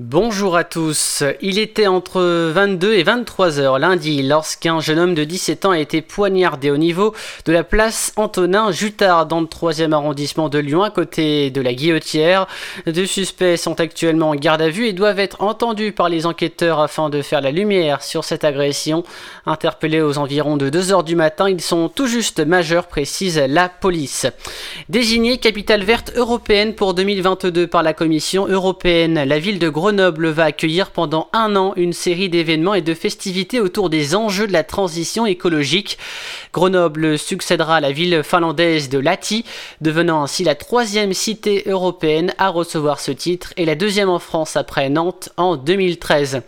Bonjour à tous. Il était entre 22 et 23 heures lundi lorsqu'un jeune homme de 17 ans a été poignardé au niveau de la place Antonin Jutard dans le 3e arrondissement de Lyon à côté de la Guillotière. Deux suspects sont actuellement en garde à vue et doivent être entendus par les enquêteurs afin de faire la lumière sur cette agression. Interpellés aux environs de 2 heures du matin, ils sont tout juste majeurs, précise la police. Désigné capitale verte européenne pour 2022 par la Commission européenne, la ville de Gros Grenoble va accueillir pendant un an une série d'événements et de festivités autour des enjeux de la transition écologique. Grenoble succédera à la ville finlandaise de Lahti, devenant ainsi la troisième cité européenne à recevoir ce titre et la deuxième en France après Nantes en 2013.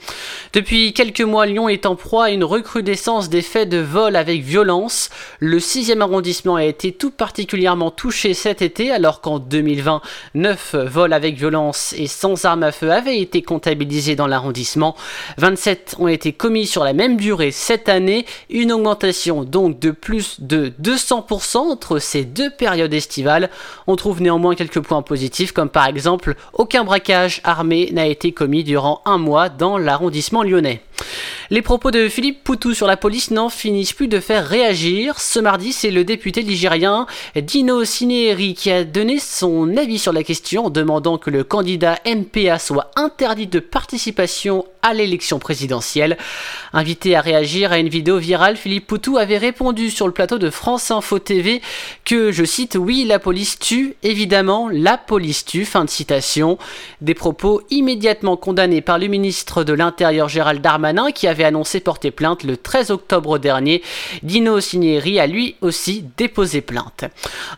Depuis quelques mois, Lyon est en proie à une recrudescence des faits de vol avec violence. Le 6e arrondissement a été tout particulièrement touché cet été alors qu'en 2020, 9 vols avec violence et sans armes à feu avaient été comptabilisés dans l'arrondissement. 27 ont été commis sur la même durée cette année, une augmentation donc de plus de 200% entre ces deux périodes estivales. On trouve néanmoins quelques points positifs comme par exemple aucun braquage armé n'a été commis durant un mois dans l'arrondissement lyonnais. Les propos de Philippe Poutou sur la police n'en finissent plus de faire réagir. Ce mardi, c'est le député ligérien Dino Cineri qui a donné son avis sur la question, demandant que le candidat NPA soit interdit de participation à l'élection présidentielle. Invité à réagir à une vidéo virale, Philippe Poutou avait répondu sur le plateau de France Info TV que, je cite, oui, la police tue, évidemment, la police tue, fin de citation. Des propos immédiatement condamnés par le ministre de l'Intérieur Gérald Darmanin qui avait annoncé porter plainte le 13 octobre dernier. Dino Cinieri a lui aussi déposé plainte.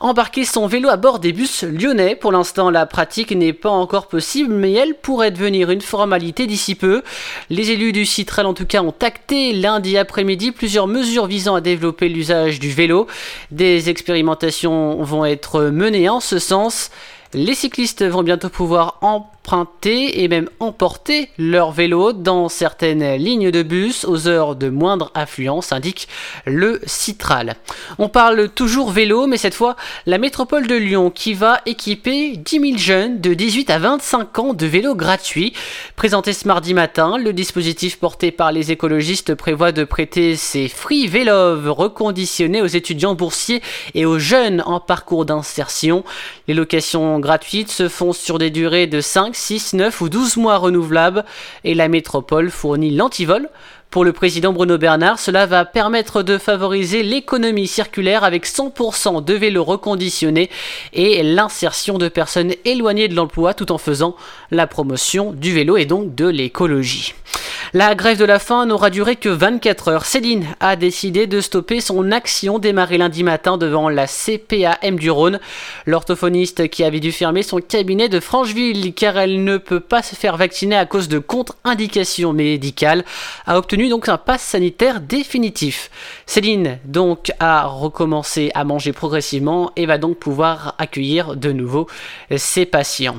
Embarquer son vélo à bord des bus lyonnais, pour l'instant la pratique n'est pas encore possible, mais elle pourrait devenir une formalité d'ici peu. Les élus du Citrel en tout cas ont acté lundi après-midi plusieurs mesures visant à développer l'usage du vélo. Des expérimentations vont être menées en ce sens. Les cyclistes vont bientôt pouvoir en emprunter et même emporter leur vélo dans certaines lignes de bus aux heures de moindre affluence, indique le Citral. On parle toujours vélo, mais cette fois la métropole de Lyon qui va équiper 10 000 jeunes de 18 à 25 ans de vélos gratuits. Présenté ce mardi matin, le dispositif porté par les écologistes prévoit de prêter ces free vélos reconditionnés aux étudiants boursiers et aux jeunes en parcours d'insertion. Les locations gratuites se font sur des durées de 5 6, 9 ou 12 mois renouvelables et la métropole fournit l'antivol. Pour le président Bruno Bernard, cela va permettre de favoriser l'économie circulaire avec 100% de vélos reconditionnés et l'insertion de personnes éloignées de l'emploi tout en faisant la promotion du vélo et donc de l'écologie. La grève de la faim n'aura duré que 24 heures. Céline a décidé de stopper son action démarrée lundi matin devant la CPAM du Rhône. L'orthophoniste qui avait dû fermer son cabinet de Francheville car elle ne peut pas se faire vacciner à cause de contre-indications médicales a obtenu donc un pass sanitaire définitif. Céline donc a recommencé à manger progressivement et va donc pouvoir accueillir de nouveau ses patients.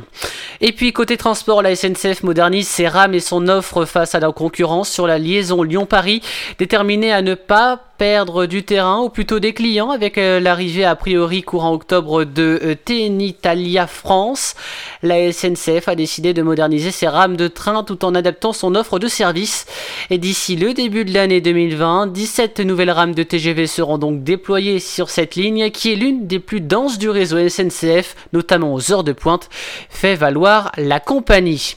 Et puis côté transport, la SNCF modernise ses rames et son offre face à la concurrence sur la liaison Lyon-Paris, déterminée à ne pas perdre du terrain, ou plutôt des clients, avec euh, l'arrivée a priori courant octobre de euh, Tenitalia France. La SNCF a décidé de moderniser ses rames de train tout en adaptant son offre de service. Et d'ici le début de l'année 2020, 17 nouvelles rames de TGV seront donc déployées sur cette ligne, qui est l'une des plus denses du réseau SNCF, notamment aux heures de pointe, fait valoir la compagnie.